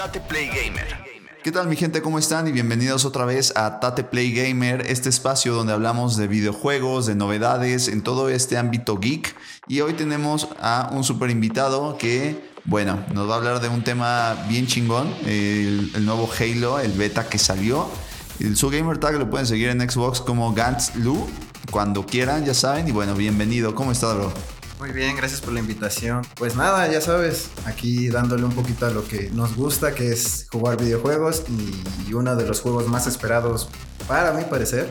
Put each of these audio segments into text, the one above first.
Tate Play Gamer. ¿Qué tal mi gente? ¿Cómo están? Y bienvenidos otra vez a Tate Play Gamer, este espacio donde hablamos de videojuegos, de novedades, en todo este ámbito geek. Y hoy tenemos a un super invitado que, bueno, nos va a hablar de un tema bien chingón, el, el nuevo Halo, el beta que salió. El, su gamer tag lo pueden seguir en Xbox como Gantz Lu, cuando quieran, ya saben. Y bueno, bienvenido. ¿Cómo estás, bro? Muy bien, gracias por la invitación. Pues nada, ya sabes, aquí dándole un poquito a lo que nos gusta, que es jugar videojuegos y uno de los juegos más esperados para mi parecer,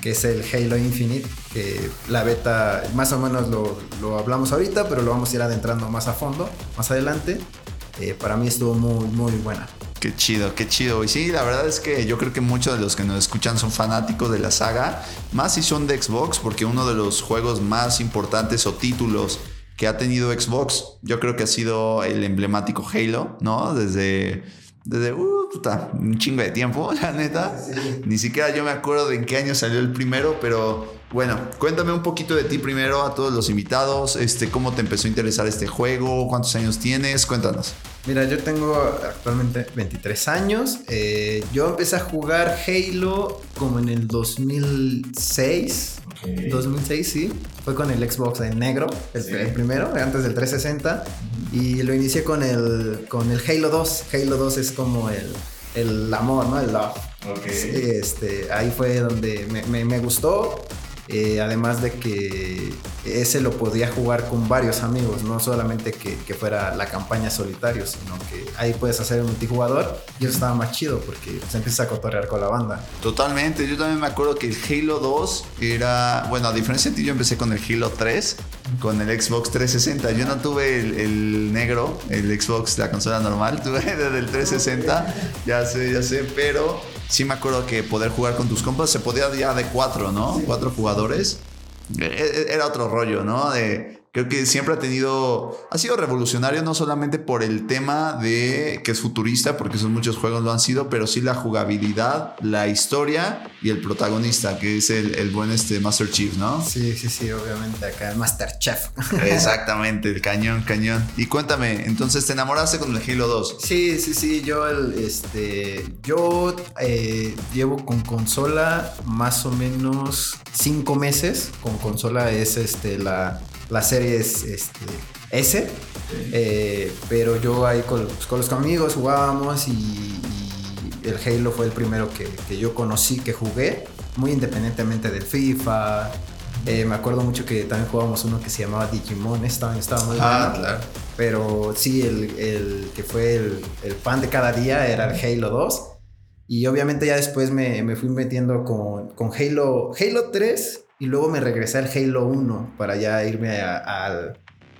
que es el Halo Infinite, que la beta más o menos lo, lo hablamos ahorita, pero lo vamos a ir adentrando más a fondo, más adelante. Eh, para mí estuvo muy, muy buena. Qué chido, qué chido. Y sí, la verdad es que yo creo que muchos de los que nos escuchan son fanáticos de la saga, más si son de Xbox, porque uno de los juegos más importantes o títulos que ha tenido Xbox, yo creo que ha sido el emblemático Halo, ¿no? Desde, desde uh, puta, un chingo de tiempo, la neta. Sí. Ni siquiera yo me acuerdo de en qué año salió el primero, pero bueno, cuéntame un poquito de ti primero a todos los invitados, este, cómo te empezó a interesar este juego, cuántos años tienes, cuéntanos. Mira, yo tengo actualmente 23 años. Eh, yo empecé a jugar Halo como en el 2006. Okay. 2006, sí. Fue con el Xbox en negro, el, sí. el primero, antes del 360. Y lo inicié con el, con el Halo 2. Halo 2 es como el, el amor, ¿no? El love. Okay. Sí, este, ahí fue donde me, me, me gustó. Eh, además de que ese lo podía jugar con varios amigos, no solamente que, fuera la campaña solitario, sino que ahí puedes hacer un multijugador y eso estaba más chido porque se empieza a cotorrear con la banda. Totalmente, yo también me acuerdo que el Halo 2 era, bueno, a diferencia de ti, yo empecé con el Halo 3, con el Xbox 360. Yo no tuve el, el negro, el Xbox, la consola normal, tuve desde el 360, ya sé, ya sé, pero sí me acuerdo que poder jugar con tus compas se podía ya de cuatro, ¿no? Sí. Cuatro jugadores. Era otro rollo, ¿no? De, creo que siempre ha tenido, ha sido revolucionario no solamente por el tema de que es futurista, porque son muchos juegos lo han sido, pero sí la jugabilidad, la historia y el protagonista, que es el, el buen este Master Chief, ¿no? Sí, sí, sí, obviamente acá el Master Chef. Exactamente, el cañón, cañón. Y cuéntame, entonces te enamoraste con el Halo 2. Sí, sí, sí, yo el, este, yo eh, llevo con consola más o menos cinco meses, con consola es este la la serie es este, S. Eh, pero yo ahí con, pues, con, los amigos jugábamos y, y, el Halo fue el primero que, que, yo conocí, que jugué, muy independientemente del FIFA. Eh, me acuerdo mucho que también jugábamos uno que se llamaba Digimon, estaba, estaba muy ah, bueno. Claro. Pero sí, el, el que fue el, el, pan de cada día era el Halo 2. Y obviamente ya después me, me fui metiendo con, con Halo, Halo 3 y luego me regresé al Halo 1 para ya irme a, a, al,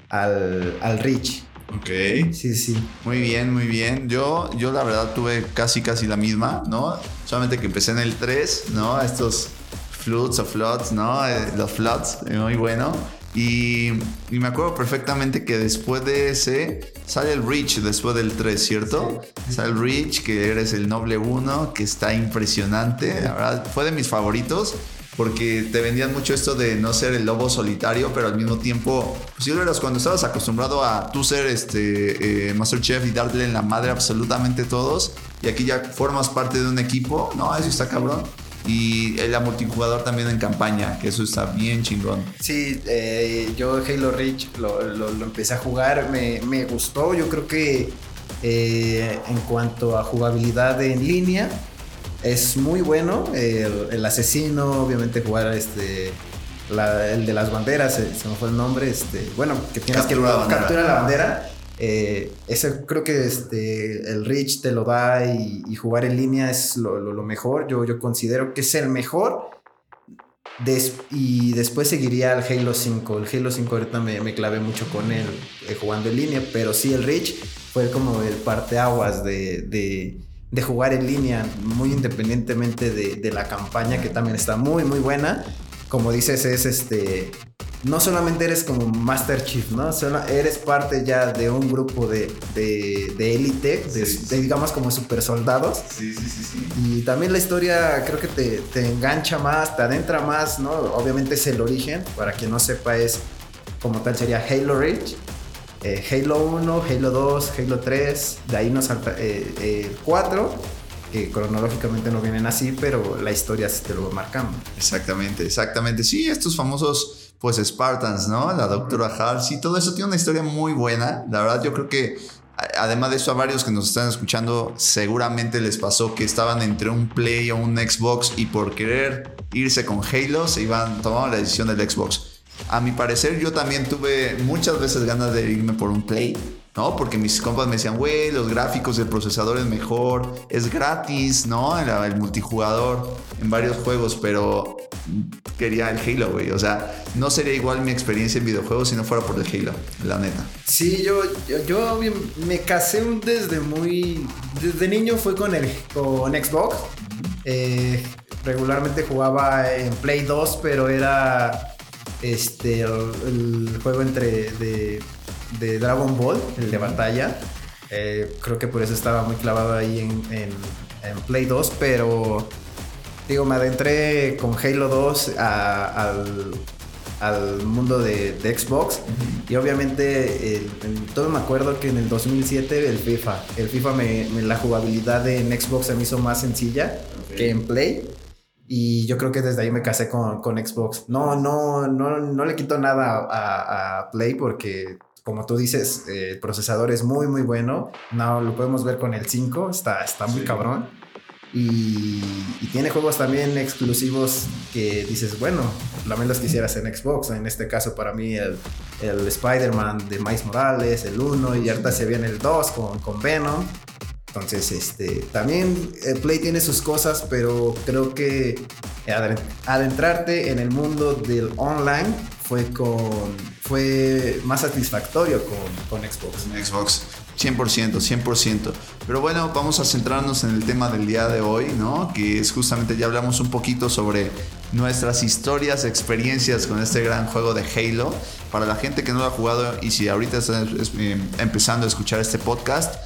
al, al Reach. Ok. Sí, sí. Muy bien, muy bien. Yo, yo la verdad tuve casi, casi la misma, ¿no? Solamente que empecé en el 3, ¿no? Estos floods o floods, ¿no? Eh, los floods, muy bueno. Y, y, me acuerdo perfectamente que después de ese sale el Reach, después del 3, ¿cierto? Sí. Sale el Reach, que eres el Noble 1, que está impresionante. La verdad, fue de mis favoritos porque te vendían mucho esto de no ser el lobo solitario, pero al mismo tiempo, pues si lo eras cuando estabas acostumbrado a tú ser este eh, Master Chef y darle en la madre absolutamente todos, y aquí ya formas parte de un equipo, no, eso está cabrón. Y la multijugador también en campaña, que eso está bien chingón. Sí, eh, yo Halo Reach lo, empecé a jugar, me, me gustó, yo creo que eh, en cuanto a jugabilidad en línea, es muy bueno. El, el asesino, obviamente, jugar este. La, el de las banderas, se, se, me fue el nombre. Este, bueno, que tienes captura que la la bandera. Eh, ese creo que este, el Reach te lo da y, y jugar en línea es lo, lo, lo, mejor. Yo, yo considero que es el mejor. Des, y después seguiría el Halo 5. El Halo 5 ahorita me, me clavé mucho con él eh, jugando en línea, pero sí el Reach fue como el parteaguas de, de de jugar en línea, muy independientemente de, de, la campaña, que también está muy, muy buena. Como dices, es este. No solamente eres como Master Chief, ¿no? Solo eres parte ya de un grupo de, de, de élite, de, sí, digamos como super soldados. Sí, sí, sí, sí. Y también la historia creo que te, te engancha más, te adentra más, ¿no? Obviamente es el origen, para quien no sepa, es como tal sería Halo Reach eh, Halo 1, Halo 2, Halo 3, de ahí nos salta eh, 4, que cronológicamente no vienen así, pero la historia sí te lo va marcando. Exactamente, exactamente. Sí, estos famosos pues Spartans, ¿no? La doctora Halsey, todo eso tiene una historia muy buena. La verdad yo creo que además de eso a varios que nos están escuchando seguramente les pasó que estaban entre un Play o un Xbox y por querer irse con Halo se iban tomando la decisión del Xbox. A mi parecer yo también tuve muchas veces ganas de irme por un Play ¿no? Porque mis compas me decían, güey, los gráficos del procesador es mejor, es gratis, ¿no? El, multijugador en varios juegos, pero quería el Halo, güey. O sea, no sería igual mi experiencia en videojuegos si no fuera por el Halo, la neta. Sí, yo, yo, me casé desde muy... Desde niño fue con, el, con Xbox. Eh, regularmente jugaba en Play 2, pero era este el, juego entre de de Dragon Ball, el de batalla. Eh, creo que por eso estaba muy clavado ahí en, Play 2, pero digo, me adentré con Halo 2 al, mundo de, Xbox y obviamente todo me acuerdo que en el 2007 el FIFA, el FIFA me, la jugabilidad en Xbox se me hizo más sencilla que en Play. Y yo creo que desde ahí me casé con, Xbox. No, no, no, no le quito nada a Play porque como tú dices, eh, el procesador es muy, muy bueno. No, lo podemos ver con el 5, está, está muy cabrón. Y, tiene juegos también exclusivos que dices, bueno, también los quisieras en Xbox. En este caso, para mí, el, el Spider-Man de Miles Morales, el 1, y ahorita se viene el 2 con, con Venom. Entonces, este, también el Play tiene sus cosas, pero creo que adentrarte en el mundo del online fue con fue más satisfactorio con, con Xbox. Xbox, 100%, 100%. Pero bueno, vamos a centrarnos en el tema del día de hoy, ¿no? Que es justamente, ya hablamos un poquito sobre nuestras historias, experiencias con este gran juego de Halo. Para la gente que no lo ha jugado y si ahorita está eh, empezando a escuchar este podcast,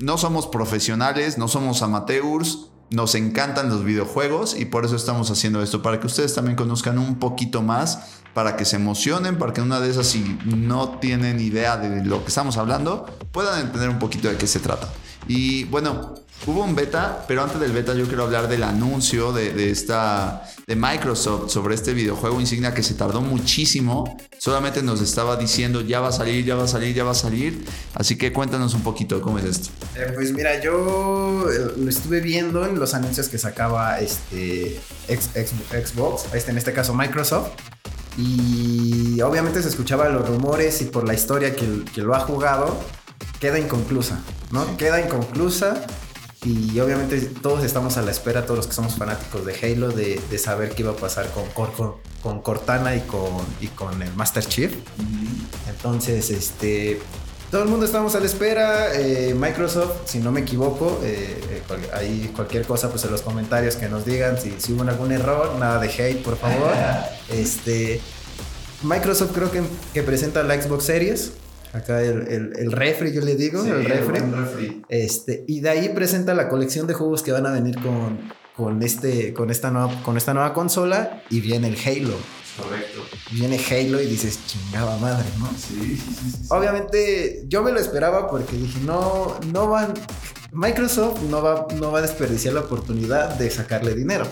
no somos profesionales, no somos amateurs, nos encantan los videojuegos y por eso estamos haciendo esto, para que ustedes también conozcan un poquito más para que se emocionen, para que una de esas, si no tienen idea de lo que estamos hablando, puedan entender un poquito de qué se trata. Y bueno, hubo un beta, pero antes del beta yo quiero hablar del anuncio de, esta, de Microsoft sobre este videojuego insignia que se tardó muchísimo. Solamente nos estaba diciendo ya va a salir, ya va a salir, ya va a salir. Así que cuéntanos un poquito cómo es esto. Eh, pues mira, yo eh, lo estuve viendo en los anuncios que sacaba este Xbox, este, en este caso Microsoft. Y obviamente se escuchaban los rumores y por la historia que, que lo ha jugado, queda inconclusa, ¿no? Queda inconclusa y obviamente todos estamos a la espera, todos los que somos fanáticos de Halo, de, de saber qué iba a pasar con, con, con, Cortana y con, y con el Master Chief. Entonces, este, todo el mundo estamos a la espera. Eh, Microsoft, si no me equivoco, eh, eh, ahí cualquier cosa, pues en los comentarios que nos digan si, si hubo algún error, nada de hate, por favor. este, Microsoft creo que, que presenta la Xbox Series. Acá el, el, refri, yo le digo, el refri. Este, y de ahí presenta la colección de juegos que van a venir con, con, este, con, esta nueva, con esta nueva consola y viene el Halo. Correcto. Viene Halo y dices, chingada madre, ¿no? Sí, sí, sí, Obviamente yo me lo esperaba porque dije, no, no van, Microsoft no va, no va a desperdiciar la oportunidad de sacarle dinero.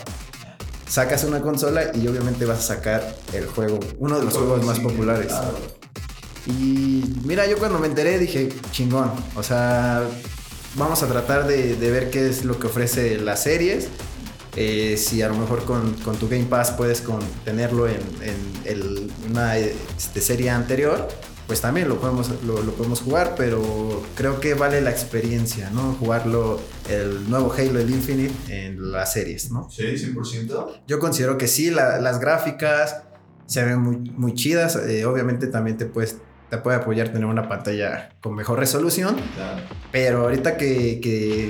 Sacas una consola y obviamente vas a sacar el juego, uno de los juegos más populares. Y mira, yo cuando me enteré dije, chingón, o sea, vamos a tratar de, de ver qué es lo que ofrece las series eh, si a lo mejor con, tu Game Pass puedes tenerlo en, una este, serie anterior, pues también lo podemos, lo, podemos jugar, pero creo que vale la experiencia, ¿no? Jugarlo, el nuevo Halo, el Infinite, en las series, ¿no? Sí, 100%. Yo considero que sí, las gráficas se ven muy, muy chidas, eh, obviamente también te puedes te puede apoyar tener una pantalla con mejor resolución. Pero ahorita que,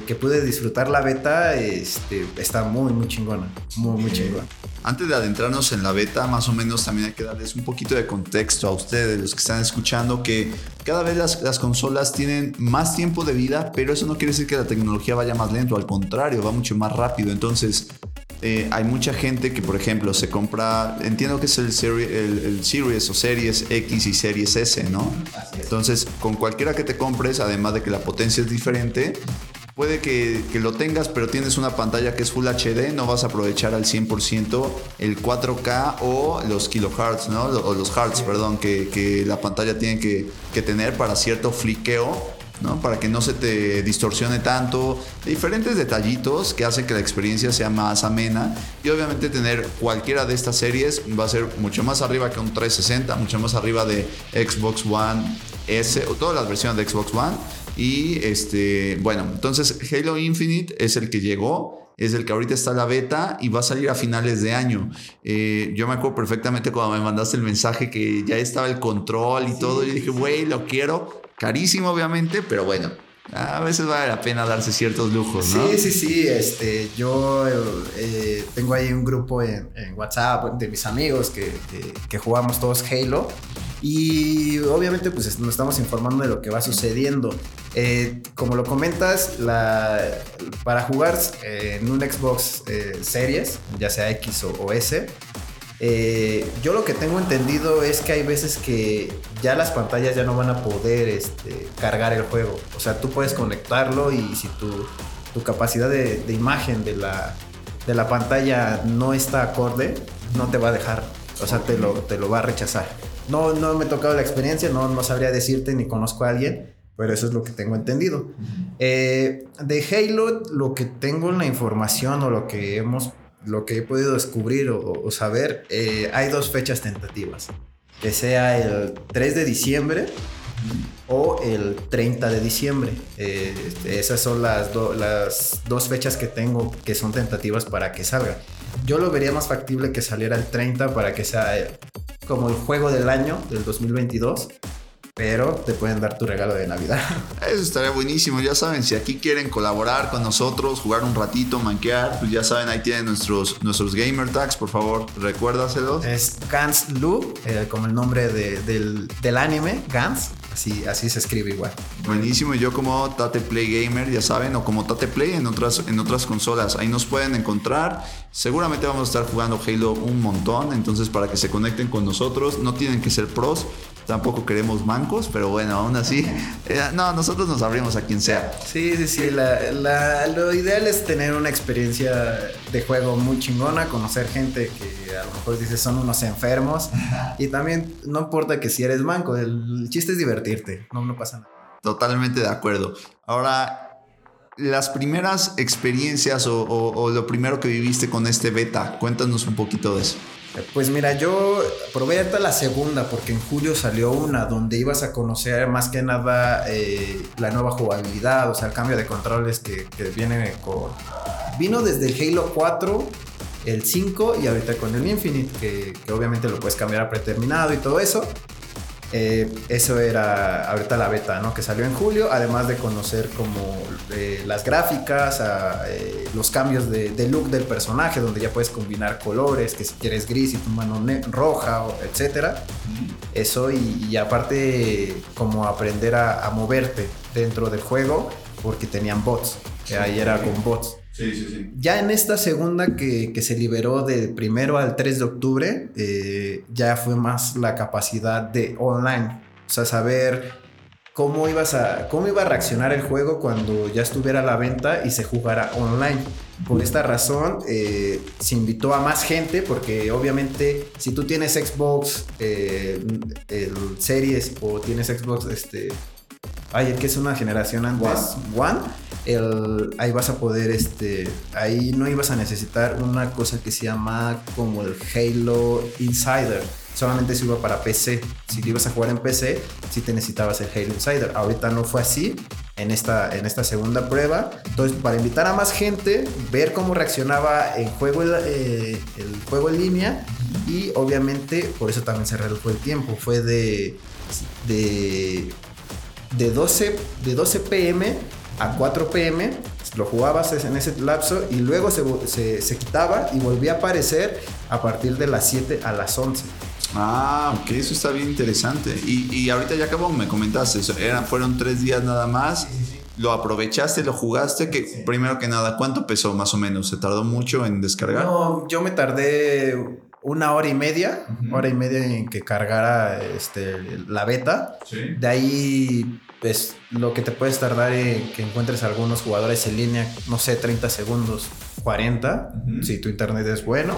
que, pude disfrutar la beta, este, está muy, muy chingona. Muy, muy chingona. Antes de adentrarnos en la beta, más o menos también hay que darles un poquito de contexto a ustedes, los que están escuchando, que cada vez las, las consolas tienen más tiempo de vida, pero eso no quiere decir que la tecnología vaya más lento, al contrario, va mucho más rápido. Entonces, eh, hay mucha gente que, por ejemplo, se compra, entiendo que es el, el, Series o Series X y Series S, ¿no? Entonces, con cualquiera que te compres, además de que la potencia es diferente, puede que, lo tengas, pero tienes una pantalla que es Full HD, no vas a aprovechar al 100% el 4K o los kilohertz, ¿no? O los hertz, perdón, que, la pantalla tiene que, que tener para cierto fliqueo para que no se te distorsione tanto. Diferentes detallitos que hacen que la experiencia sea más amena. Y obviamente tener cualquiera de estas series va a ser mucho más arriba que un 360, mucho más arriba de Xbox One S o todas las versiones de Xbox One. Y este, bueno, entonces Halo Infinite es el que llegó es el que ahorita está la beta y va a salir a finales de año. Eh, yo me acuerdo perfectamente cuando me mandaste el mensaje que ya estaba el control y todo. Y dije, güey, lo quiero. Carísimo, obviamente, pero bueno, a veces vale la pena darse ciertos lujos, ¿no? Sí, sí, sí. Este, yo eh, tengo ahí un grupo en, WhatsApp de mis amigos que, que, jugamos todos Halo. Y obviamente pues nos estamos informando de lo que va sucediendo. Eh, como lo comentas, la, para jugar eh, en un Xbox Series, ya sea X o S, eh, yo lo que tengo entendido es que hay veces que ya las pantallas ya no van a poder este, cargar el juego. O sea, tú puedes conectarlo y si tu, capacidad de, imagen de la, de la pantalla no está acorde, no te va a dejar. O sea, te lo, te lo va a rechazar. No, no me he tocado la experiencia, no, no sabría decirte ni conozco a alguien, pero eso es lo que tengo entendido. Eh, de Halo, lo que tengo en la información o lo que hemos lo que he podido descubrir o, saber, eh, hay dos fechas tentativas. Que sea el 3 de diciembre o el 30 de diciembre. Eh, este, esas son las, las dos fechas que tengo que son tentativas para que salga. Yo lo vería más factible que saliera el 30 para que sea eh, como el juego del año del 2022 pero te pueden dar tu regalo de Navidad. Eso estaría buenísimo. Ya saben, si aquí quieren colaborar con nosotros, jugar un ratito, manquear, pues ya saben, ahí tienen nuestros, nuestros gamer tags, por favor, recuérdaselos. Es Gans Lu, eh, como el nombre del, del anime, Gans. Así, así se escribe igual. Buenísimo, y yo como Tate Play Gamer, ya saben, o como Tate Play en otras, en otras consolas, ahí nos pueden encontrar. Seguramente vamos a estar jugando Halo un montón, entonces para que se conecten con nosotros, no tienen que ser pros, tampoco queremos mancos, pero bueno, aún así, eh, no, nosotros nos abrimos a quien sea. Sí, sí, sí, lo ideal es tener una experiencia de juego muy chingona, conocer gente que a lo mejor dices son unos enfermos y también no importa que si eres manco, el chiste es divertirte, no, no pasa nada. Totalmente de acuerdo. Ahora, las primeras experiencias o lo primero que viviste con este beta, cuéntanos un poquito de eso. Pues mira, yo probé hasta la segunda porque en julio salió una donde ibas a conocer más que nada eh, la nueva jugabilidad, o sea, el cambio de controles que, viene con... Vino desde el Halo 4, el 5 y ahorita con el Infinite, que, que obviamente lo puedes cambiar a preterminado y todo eso. Eh, eso era ahorita la beta, ¿no? Que salió en julio, además de conocer como eh, las gráficas, eh, los cambios de, look del personaje, donde ya puedes combinar colores, que si quieres gris y tu mano roja, etcétera. Eso y, aparte como aprender a, a, moverte dentro del juego, porque tenían bots, que ahí era con bots. Ya en esta segunda que, se liberó del primero al 3 de octubre, eh, ya fue más la capacidad de online. O sea, saber cómo, ibas a, cómo iba a reaccionar el juego cuando ya estuviera a la venta y se jugara online. Por esta razón, eh, se invitó a más gente porque obviamente si tú tienes Xbox eh, Series o tienes Xbox este, Ay, que es una generación antes, One, el, ahí vas a poder, este, ahí no ibas a necesitar una cosa que se llama como el Halo Insider. Solamente se iba para PC. Si ibas a jugar en PC, sí te necesitabas el Halo Insider. Ahorita no fue así en esta, en esta segunda prueba. Entonces, para invitar a más gente, ver cómo reaccionaba el juego, eh, el juego en línea y obviamente por eso también se redujo el tiempo. Fue de, de de 12, de 12 pm a 4 pm, lo jugabas en ese lapso y luego se, se, quitaba y volvía a aparecer a partir de las 7 a las 11. Ah, ok, eso está bien interesante. Y, y ahorita ya acabó, me comentaste, eran, fueron tres días nada más. ¿Lo aprovechaste, lo jugaste? Que, Primero que nada, ¿cuánto pesó más o menos? ¿Se tardó mucho en descargar? No, yo me tardé una hora y media, hora y media en que cargara este, la beta. De ahí, pues lo que te puedes tardar en que encuentres algunos jugadores en línea, no sé, 30 segundos, 40, si tu internet es bueno.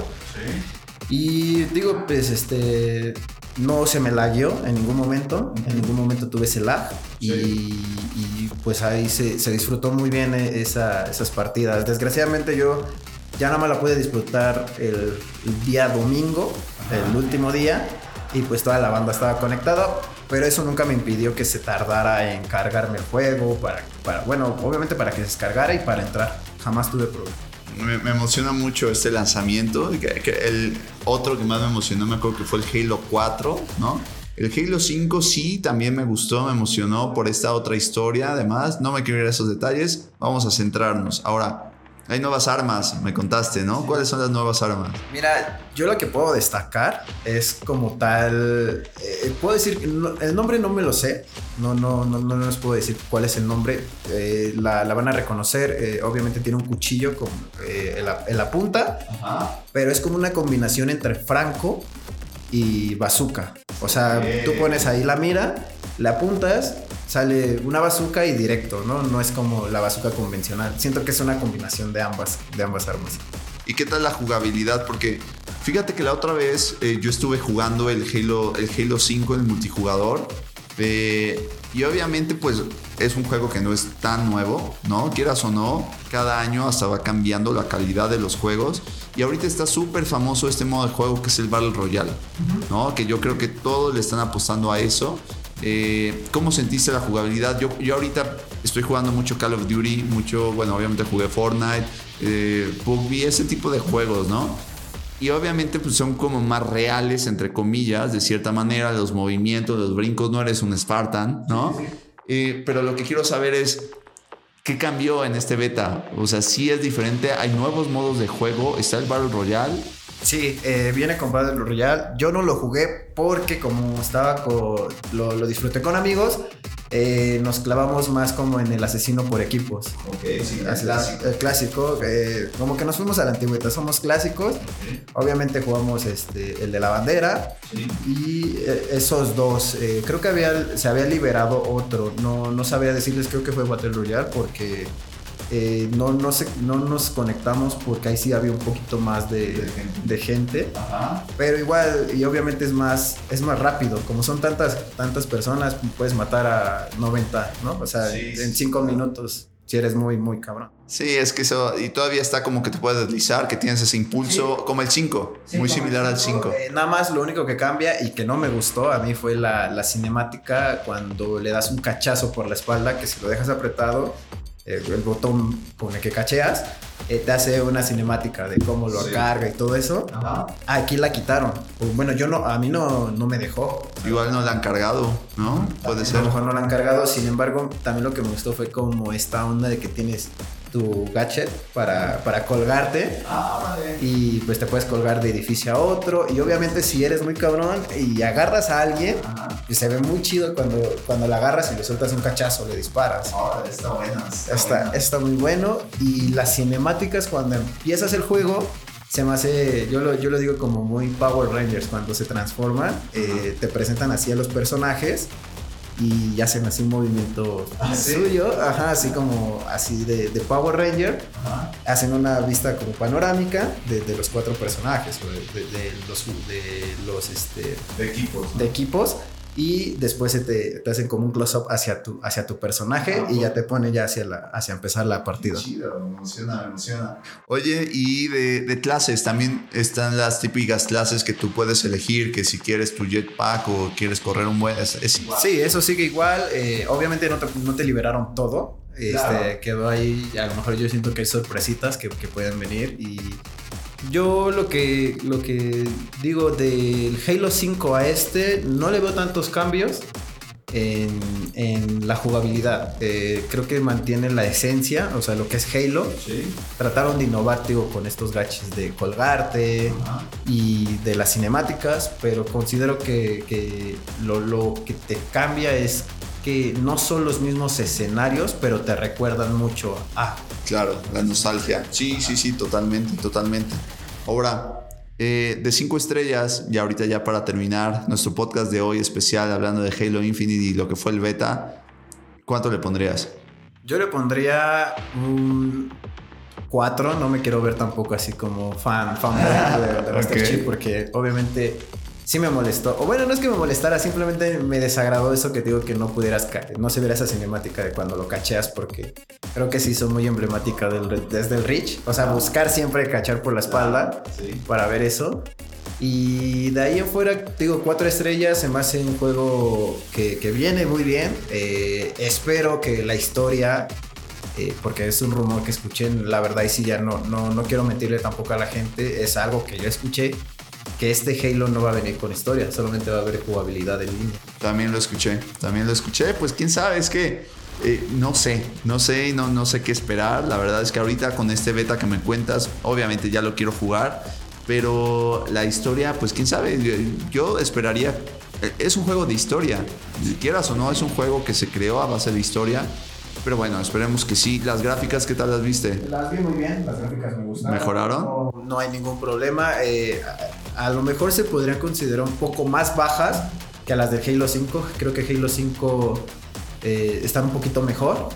Y digo, pues este, no se me lagueó en ningún momento, en ningún momento tuve ese lag. Y, pues ahí se, disfrutó muy bien eh, esas partidas. Desgraciadamente yo ya nada más la pude disfrutar el, día domingo, el último día, y pues toda la banda estaba conectada, pero eso nunca me impidió que se tardara en cargarme el juego, para, para bueno, obviamente para que se descargara y para entrar. Jamás tuve problema me, emociona mucho este lanzamiento. el otro que más me emocionó, me acuerdo que fue el Halo 4, ¿no? El Halo 5 sí, también me gustó, me emocionó por esta otra historia. Además, no me quiero ir a esos detalles. Vamos a centrarnos. Ahora, hay nuevas armas, me contaste, ¿no? ¿Cuáles son las nuevas armas? Mira, yo lo que puedo destacar es como tal. Eh, puedo decir, el nombre no me lo sé. No, no, no, no les puedo decir cuál es el nombre. Eh, la, van a reconocer. Eh, obviamente tiene un cuchillo con, en la, punta. Pero es como una combinación entre franco y bazooka. O sea, tú pones ahí la mira, la apuntas sale una bazooka y directo, ¿no? No es como la bazooka convencional. Siento que es una combinación de ambas, de ambas armas. ¿Y qué tal la jugabilidad? Porque fíjate que la otra vez eh, yo estuve jugando el Halo, el Halo 5 en el multijugador. Eh, y obviamente pues es un juego que no es tan nuevo, ¿no? Quieras o no, cada año hasta va cambiando la calidad de los juegos. Y ahorita está súper famoso este modo de juego que es el Battle Royale, ¿no? Que yo creo que todos le están apostando a eso. Eh, ¿Cómo sentiste la jugabilidad? Yo, yo ahorita estoy jugando mucho Call of Duty, mucho, bueno, obviamente jugué Fortnite, eh, PUBG, ese tipo de juegos, ¿no? Y obviamente pues son como más reales, entre comillas, de cierta manera, los movimientos, los brincos, no eres un Spartan, ¿no? Eh, pero lo que quiero saber es, ¿qué cambió en este beta? O sea, si es diferente, hay nuevos modos de juego, está el Battle Royale Sí, eh, viene con Battle Royale. Yo no lo jugué porque como estaba con, lo, lo disfruté con amigos, eh, nos clavamos más como en el asesino por equipos. Ok, sí, el clásico. El clásico, eh, como que nos fuimos a la antigüedad, somos clásicos. Obviamente jugamos este, el de la bandera y esos dos. creo que había, se había liberado otro, no, no sabía decirles, creo que fue Battle Royale porque eh, no, no, no nos conectamos porque ahí sí había un poquito más de, gente. Pero igual, y obviamente es más, es más rápido. Como son tantas, tantas personas, puedes matar a 90, ¿no? O sea, en 5 minutos. Si eres muy, muy cabrón. Sí, es que eso, y todavía está como que te puedes deslizar, que tienes ese impulso, como el 5, muy similar al 5. Eh, nada más lo único que cambia y que no me gustó a mí fue la, la cinemática cuando le das un cachazo por la espalda, que si lo dejas apretado, eh, el botón con el que cacheas, eh, te hace una cinemática de cómo lo carga y todo eso. Aquí la quitaron. Bueno, yo no, a mí no, no me dejó. Igual no la han cargado, ¿no? Puede ser. A lo mejor no la han cargado, sin embargo, también lo que me gustó fue como esta onda de que tienes tu gadget para, para colgarte. Ah, y pues te puedes colgar de edificio a otro. Y obviamente si eres muy cabrón y agarras a alguien, pues se ve muy chido cuando, cuando la agarras y le sueltas un cachazo, le disparas. está bueno. Está, está, muy bueno. Y las cinemáticas cuando empiezas el juego... Se me hace, yo lo, yo lo digo como muy Power Rangers, cuando se transforman, eh, te presentan así a los personajes y hacen así un movimiento ah, suyo, ajá, así como así de, Power Ranger, hacen una vista como panorámica de, los cuatro personajes, de, los, de los este, equipos. De equipos y después se te, hacen como un close-up hacia tu, hacia tu personaje ah, y ya te pone ya hacia, la, hacia empezar la partida. Chido, me emociona, me emociona. Oye, y de, de, clases, también están las típicas clases que tú puedes elegir, que si quieres tu jetpack o quieres correr un buen... Es, Sí, eso sigue igual. Eh, obviamente no te, no te liberaron todo. Este, quedó ahí, a lo mejor yo siento que hay sorpresitas que, que pueden venir y yo lo que, lo que digo del Halo 5 a este, no le veo tantos cambios en, la jugabilidad. Eh, creo que mantiene la esencia, o sea, lo que es Halo. Trataron de innovar, con estos gaches de colgarte y de las cinemáticas, pero considero que, lo, lo, que te cambia es que no son los mismos escenarios, pero te recuerdan mucho a. Claro, la nostalgia. Sí, sí, sí, totalmente, totalmente. Ahora, eh, de cinco estrellas, y ahorita ya para terminar nuestro podcast de hoy especial hablando de Halo Infinite y lo que fue el beta, ¿cuánto le pondrías? Yo le pondría un 4, no me quiero ver tampoco así como fan, fan de, de porque obviamente sí me molestó. O bueno, no es que me molestara, simplemente me desagradó eso que digo que no pudieras. No se viera esa cinemática de cuando lo cacheas, porque creo que sí son muy emblemática del, desde el Reach. O sea, buscar siempre cachar por la espalda para ver eso. Y de ahí en fuera, digo, cuatro estrellas, se me hace un juego que, que viene muy bien. Eh, espero que la historia eh, porque es un rumor que escuché, la verdad y sí ya no, no, no quiero mentirle tampoco a la gente, es algo que yo escuché que este Halo no va a venir con historia, solamente va a haber jugabilidad en línea. También lo escuché, también lo escuché. Pues quién sabe, es que eh, no sé, no sé, no, no sé qué esperar. La verdad es que ahorita con este beta que me cuentas, obviamente ya lo quiero jugar, pero la historia, pues quién sabe, yo, esperaría. Eh, es un juego de historia, si quieras o no, es un juego que se creó a base de historia. Pero bueno, esperemos que sí. Las gráficas, ¿qué tal las viste? Las vi muy bien, las gráficas me gustaron. ¿Mejoraron? No, hay ningún problema. Eh, a lo mejor se podrían considerar un poco más bajas que a las de Halo 5. Creo que Halo 5 eh, están un poquito mejor,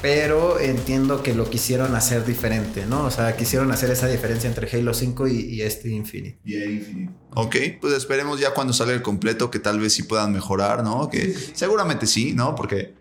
pero entiendo que lo quisieron hacer diferente, ¿no? O sea, quisieron hacer esa diferencia entre Halo 5 y, este Infinite. Y Infinite. Ok, pues esperemos ya cuando salga el completo que tal vez sí puedan mejorar, ¿no? Que seguramente sí, ¿no? Porque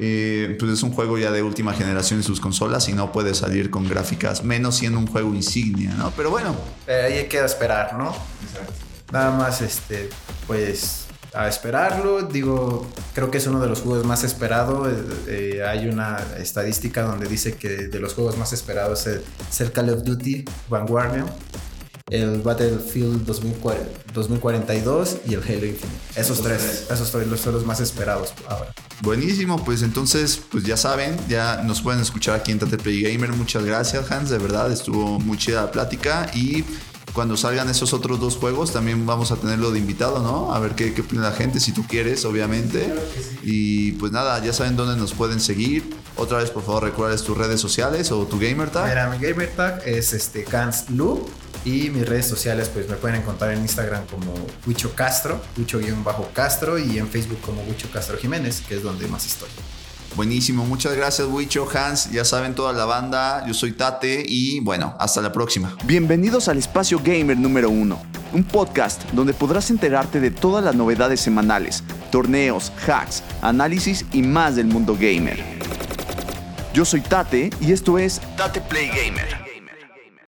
eh, pues es un juego ya de última generación en sus consolas y no puede salir con gráficas, menos siendo un juego insignia, ¿no? Pero bueno. Eh, ahí queda esperar, ¿no? Exacto. Nada más, este, pues a esperarlo. Digo, creo que es uno de los juegos más esperados. Eh, hay una estadística donde dice que de los juegos más esperados es el Call of Duty Vanguardian el Battlefield 2042 y el Halo Infinite. Esos, tres, esos tres son los más esperados ahora. Buenísimo, pues entonces, pues ya saben, ya nos pueden escuchar aquí en Tate Play Gamer. Muchas gracias, Hans, de verdad, estuvo muy chida la plática y cuando salgan esos otros dos juegos también vamos a tenerlo de invitado, ¿no? A ver qué, qué opina la gente, si tú quieres, obviamente. Y pues nada, ya saben dónde nos pueden seguir. Otra vez, por favor, recuerdas tus redes sociales o tu gamer tag. Mira, mi gamer tag es este Hans Lu y mis redes sociales, pues me pueden encontrar en Instagram como Huicho Castro, Huicho-Castro y en Facebook como Huicho Castro Jiménez, que es donde más estoy. Buenísimo, muchas gracias Huicho, Hans, ya saben toda la banda, yo soy Tate y bueno, hasta la próxima. Bienvenidos al Espacio Gamer número 1, un podcast donde podrás enterarte de todas las novedades semanales, torneos, hacks, análisis y más del mundo gamer. Yo soy Tate y esto es Tate Play Gamer.